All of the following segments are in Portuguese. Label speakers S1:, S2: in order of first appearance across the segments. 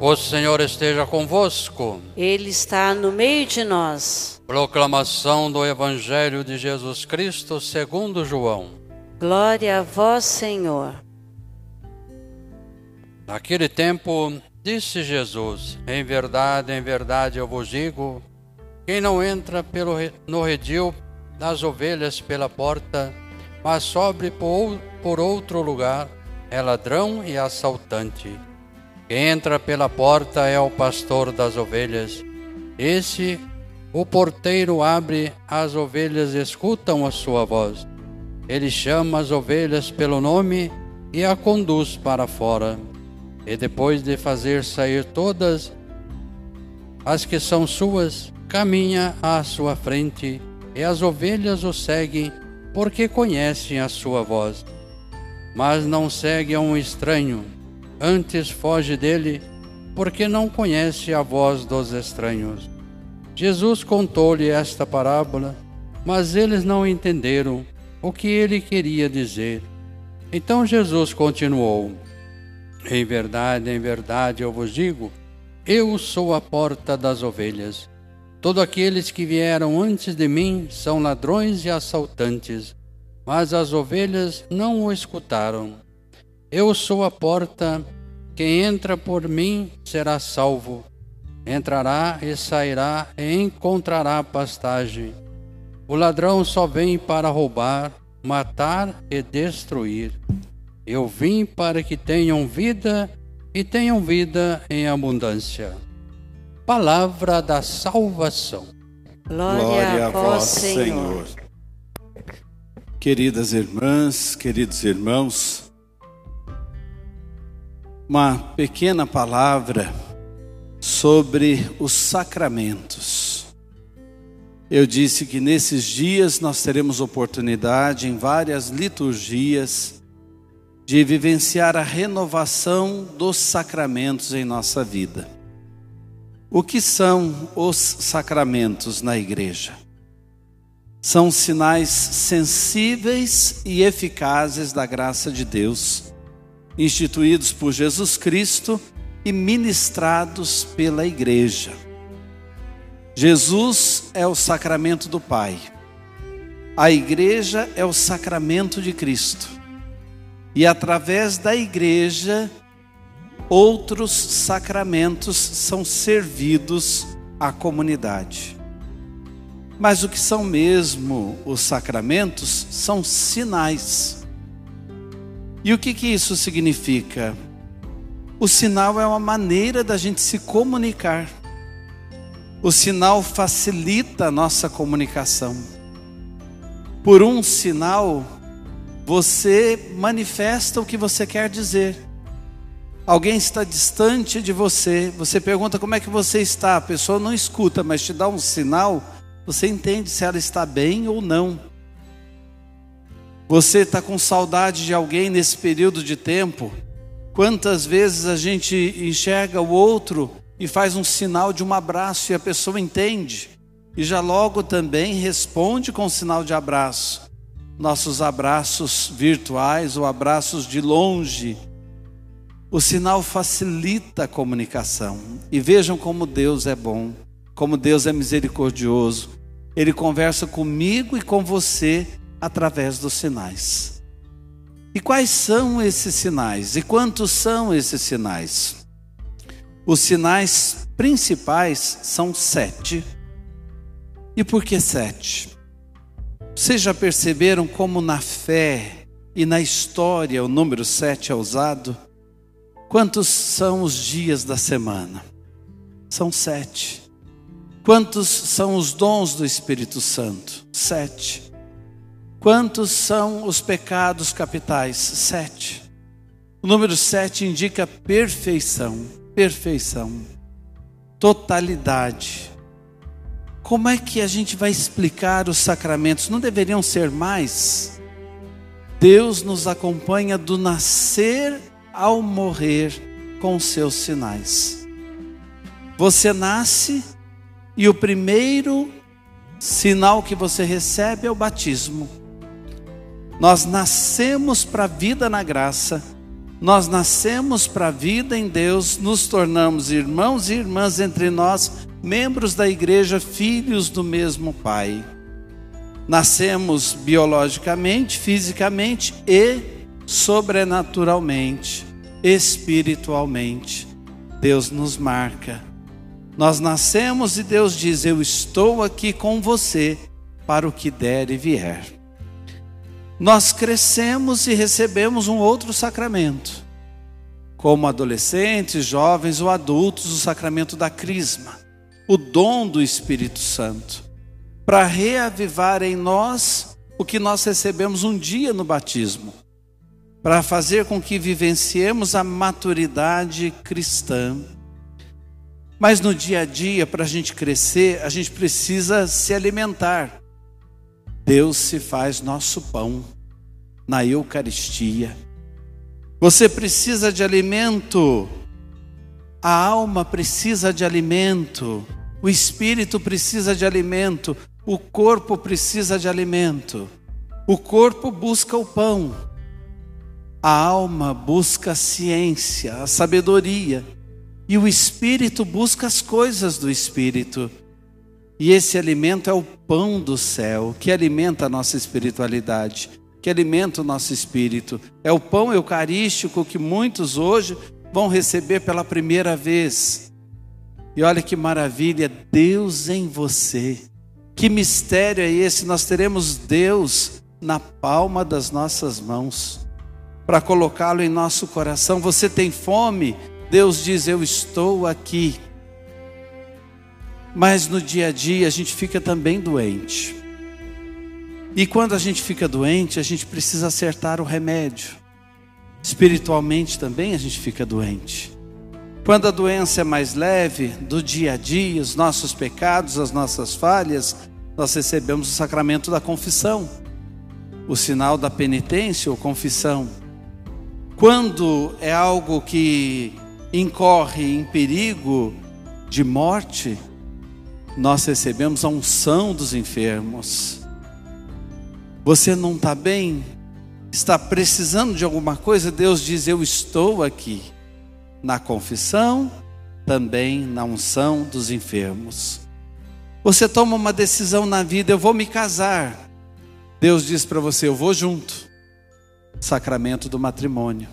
S1: O Senhor esteja convosco.
S2: Ele está no meio de nós.
S1: Proclamação do Evangelho de Jesus Cristo segundo João.
S2: Glória a vós, Senhor.
S1: Naquele tempo, disse Jesus: Em verdade, em verdade eu vos digo: quem não entra pelo, no redil das ovelhas pela porta, mas sobe por, por outro lugar, é ladrão e assaltante. Entra pela porta é o pastor das ovelhas. Esse, o porteiro abre, as ovelhas escutam a sua voz. Ele chama as ovelhas pelo nome e a conduz para fora. E depois de fazer sair todas as que são suas, caminha à sua frente, e as ovelhas o seguem, porque conhecem a sua voz. Mas não segue a um estranho, antes foge dele, porque não conhece a voz dos estranhos. Jesus contou-lhe esta parábola, mas eles não entenderam o que ele queria dizer. Então Jesus continuou: Em verdade, em verdade eu vos digo, eu sou a porta das ovelhas. Todos aqueles que vieram antes de mim são ladrões e assaltantes, mas as ovelhas não o escutaram. Eu sou a porta, quem entra por mim será salvo. Entrará e sairá e encontrará pastagem. O ladrão só vem para roubar, matar e destruir. Eu vim para que tenham vida e tenham vida em abundância. Palavra da salvação.
S2: Glória, Glória a vós, Senhor. Senhor.
S3: Queridas irmãs, queridos irmãos, uma pequena palavra sobre os sacramentos. Eu disse que nesses dias nós teremos oportunidade em várias liturgias de vivenciar a renovação dos sacramentos em nossa vida. O que são os sacramentos na igreja? São sinais sensíveis e eficazes da graça de Deus instituídos por Jesus Cristo e ministrados pela igreja. Jesus é o sacramento do Pai. A igreja é o sacramento de Cristo. E através da igreja, outros sacramentos são servidos à comunidade. Mas o que são mesmo os sacramentos são sinais. E o que, que isso significa? O sinal é uma maneira da gente se comunicar. O sinal facilita a nossa comunicação. Por um sinal, você manifesta o que você quer dizer. Alguém está distante de você, você pergunta como é que você está, a pessoa não escuta, mas te dá um sinal, você entende se ela está bem ou não. Você está com saudade de alguém nesse período de tempo? Quantas vezes a gente enxerga o outro e faz um sinal de um abraço e a pessoa entende e já logo também responde com um sinal de abraço. Nossos abraços virtuais ou abraços de longe. O sinal facilita a comunicação. E vejam como Deus é bom, como Deus é misericordioso. Ele conversa comigo e com você através dos sinais. E quais são esses sinais? E quantos são esses sinais? Os sinais principais são sete. E por que sete? Vocês já perceberam como na fé e na história o número sete é usado? Quantos são os dias da semana? São sete. Quantos são os dons do Espírito Santo? Sete. Quantos são os pecados capitais? Sete. O número sete indica perfeição, perfeição, totalidade. Como é que a gente vai explicar os sacramentos? Não deveriam ser mais? Deus nos acompanha do nascer ao morrer com seus sinais. Você nasce e o primeiro sinal que você recebe é o batismo. Nós nascemos para a vida na graça Nós nascemos para a vida em Deus, nos tornamos irmãos e irmãs entre nós, membros da igreja, filhos do mesmo Pai. Nascemos biologicamente, fisicamente e sobrenaturalmente, espiritualmente. Deus nos marca. Nós nascemos e Deus diz: Eu estou aqui com você para o que der e vier nós crescemos e recebemos um outro sacramento. Como adolescentes, jovens ou adultos, o sacramento da crisma, o dom do Espírito Santo, para reavivar em nós o que nós recebemos um dia no batismo, para fazer com que vivenciemos a maturidade cristã. Mas no dia a dia, para a gente crescer, a gente precisa se alimentar. Deus se faz nosso pão na Eucaristia. Você precisa de alimento, a alma precisa de alimento, o espírito precisa de alimento, o corpo precisa de alimento. O corpo busca o pão, a alma busca a ciência, a sabedoria, e o espírito busca as coisas do espírito. E esse alimento é o pão do céu, que alimenta a nossa espiritualidade, que alimenta o nosso espírito. É o pão eucarístico que muitos hoje vão receber pela primeira vez. E olha que maravilha, Deus em você. Que mistério é esse? Nós teremos Deus na palma das nossas mãos, para colocá-lo em nosso coração. Você tem fome? Deus diz: Eu estou aqui. Mas no dia a dia a gente fica também doente. E quando a gente fica doente, a gente precisa acertar o remédio. Espiritualmente também a gente fica doente. Quando a doença é mais leve, do dia a dia, os nossos pecados, as nossas falhas, nós recebemos o sacramento da confissão, o sinal da penitência ou confissão. Quando é algo que incorre em perigo de morte, nós recebemos a unção dos enfermos. Você não está bem? Está precisando de alguma coisa? Deus diz: Eu estou aqui. Na confissão, também na unção dos enfermos. Você toma uma decisão na vida: Eu vou me casar. Deus diz para você: Eu vou junto. Sacramento do matrimônio.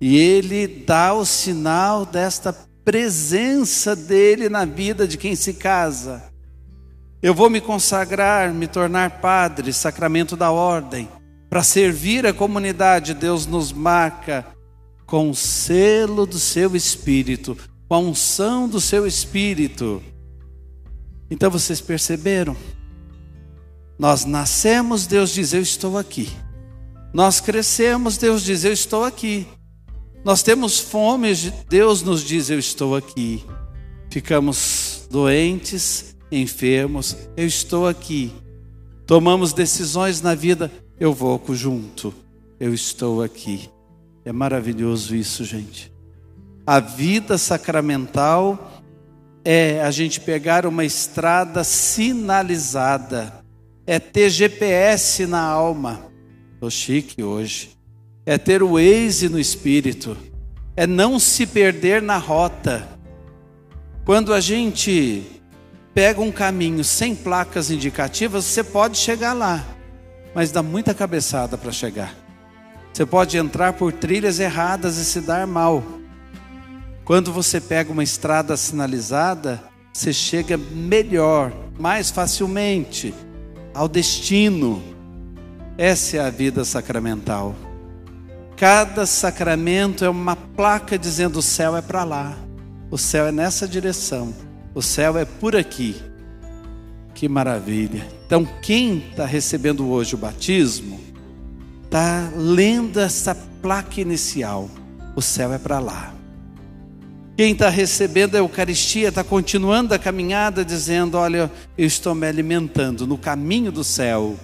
S3: E Ele dá o sinal desta presença dele na vida de quem se casa. Eu vou me consagrar, me tornar padre, sacramento da ordem, para servir a comunidade. Deus nos marca com o selo do seu espírito, com a unção do seu espírito. Então vocês perceberam? Nós nascemos, Deus diz: Eu estou aqui. Nós crescemos, Deus diz: Eu estou aqui. Nós temos fome, Deus nos diz: Eu estou aqui. Ficamos doentes, enfermos, eu estou aqui. Tomamos decisões na vida, eu vou junto, eu estou aqui. É maravilhoso isso, gente. A vida sacramental é a gente pegar uma estrada sinalizada, é ter GPS na alma. Estou chique hoje é ter o Waze no espírito, é não se perder na rota. Quando a gente pega um caminho sem placas indicativas, você pode chegar lá, mas dá muita cabeçada para chegar. Você pode entrar por trilhas erradas e se dar mal. Quando você pega uma estrada sinalizada, você chega melhor, mais facilmente ao destino. Essa é a vida sacramental. Cada sacramento é uma placa dizendo: o céu é para lá, o céu é nessa direção, o céu é por aqui. Que maravilha! Então, quem está recebendo hoje o batismo, está lendo essa placa inicial: o céu é para lá. Quem está recebendo a Eucaristia está continuando a caminhada, dizendo: Olha, eu estou me alimentando no caminho do céu,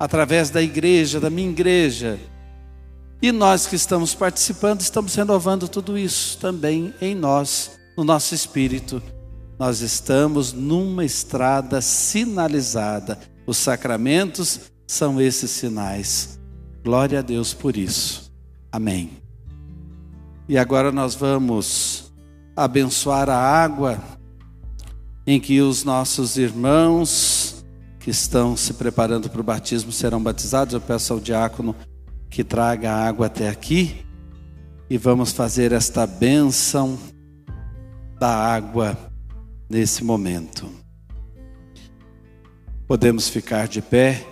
S3: através da igreja, da minha igreja e nós que estamos participando, estamos renovando tudo isso também em nós, no nosso espírito. Nós estamos numa estrada sinalizada. Os sacramentos são esses sinais. Glória a Deus por isso. Amém. E agora nós vamos abençoar a água em que os nossos irmãos que estão se preparando para o batismo serão batizados. Eu peço ao diácono que traga a água até aqui e vamos fazer esta bênção da água nesse momento. Podemos ficar de pé.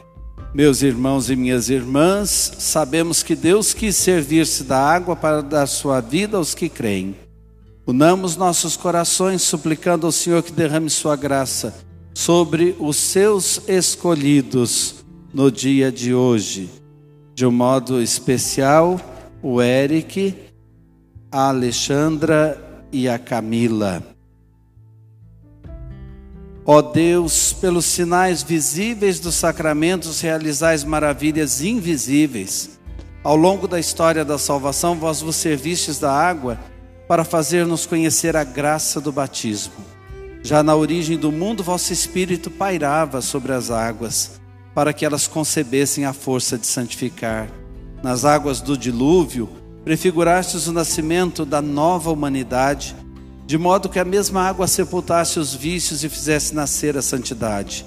S3: Meus irmãos e minhas irmãs, sabemos que Deus quis servir-se da água para dar sua vida aos que creem. Unamos nossos corações suplicando ao Senhor que derrame sua graça sobre os seus escolhidos no dia de hoje. De um modo especial, o Eric, a Alexandra e a Camila. Ó Deus, pelos sinais visíveis dos sacramentos, realizais maravilhas invisíveis. Ao longo da história da salvação, vós vos servistes da água para fazer-nos conhecer a graça do batismo. Já na origem do mundo, vosso Espírito pairava sobre as águas, para que elas concebessem a força de santificar. Nas águas do dilúvio, prefigurastes o nascimento da nova humanidade de modo que a mesma água sepultasse os vícios e fizesse nascer a santidade.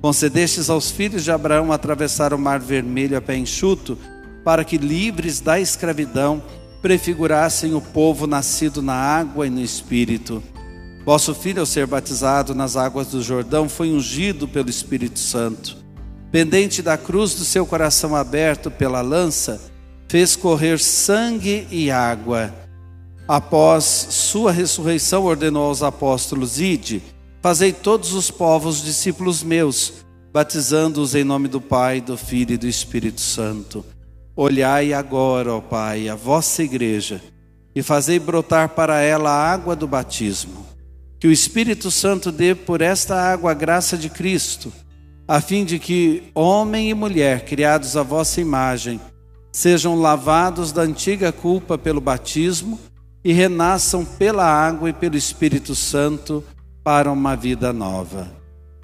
S3: Concedestes aos filhos de Abraão atravessar o mar vermelho a pé enxuto, para que, livres da escravidão, prefigurassem o povo nascido na água e no Espírito. Vosso filho, ao ser batizado nas águas do Jordão, foi ungido pelo Espírito Santo. Pendente da cruz do seu coração aberto pela lança, fez correr sangue e água após sua ressurreição, ordenou aos apóstolos: Ide, fazei todos os povos discípulos meus, batizando-os em nome do Pai, do Filho e do Espírito Santo. Olhai agora, ó Pai, a vossa igreja, e fazei brotar para ela a água do batismo. Que o Espírito Santo dê por esta água a graça de Cristo, a fim de que homem e mulher, criados à vossa imagem, sejam lavados da antiga culpa pelo batismo e renasçam pela água e pelo Espírito Santo para uma vida nova.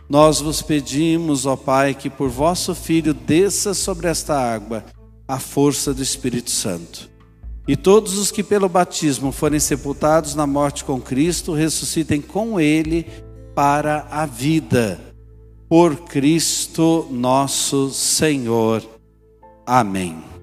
S3: Nós vos pedimos, ó Pai, que por vosso Filho desça sobre esta água a força do Espírito Santo. E todos os que pelo batismo forem sepultados na morte com Cristo, ressuscitem com Ele para a vida. Por Cristo nosso Senhor. Amém.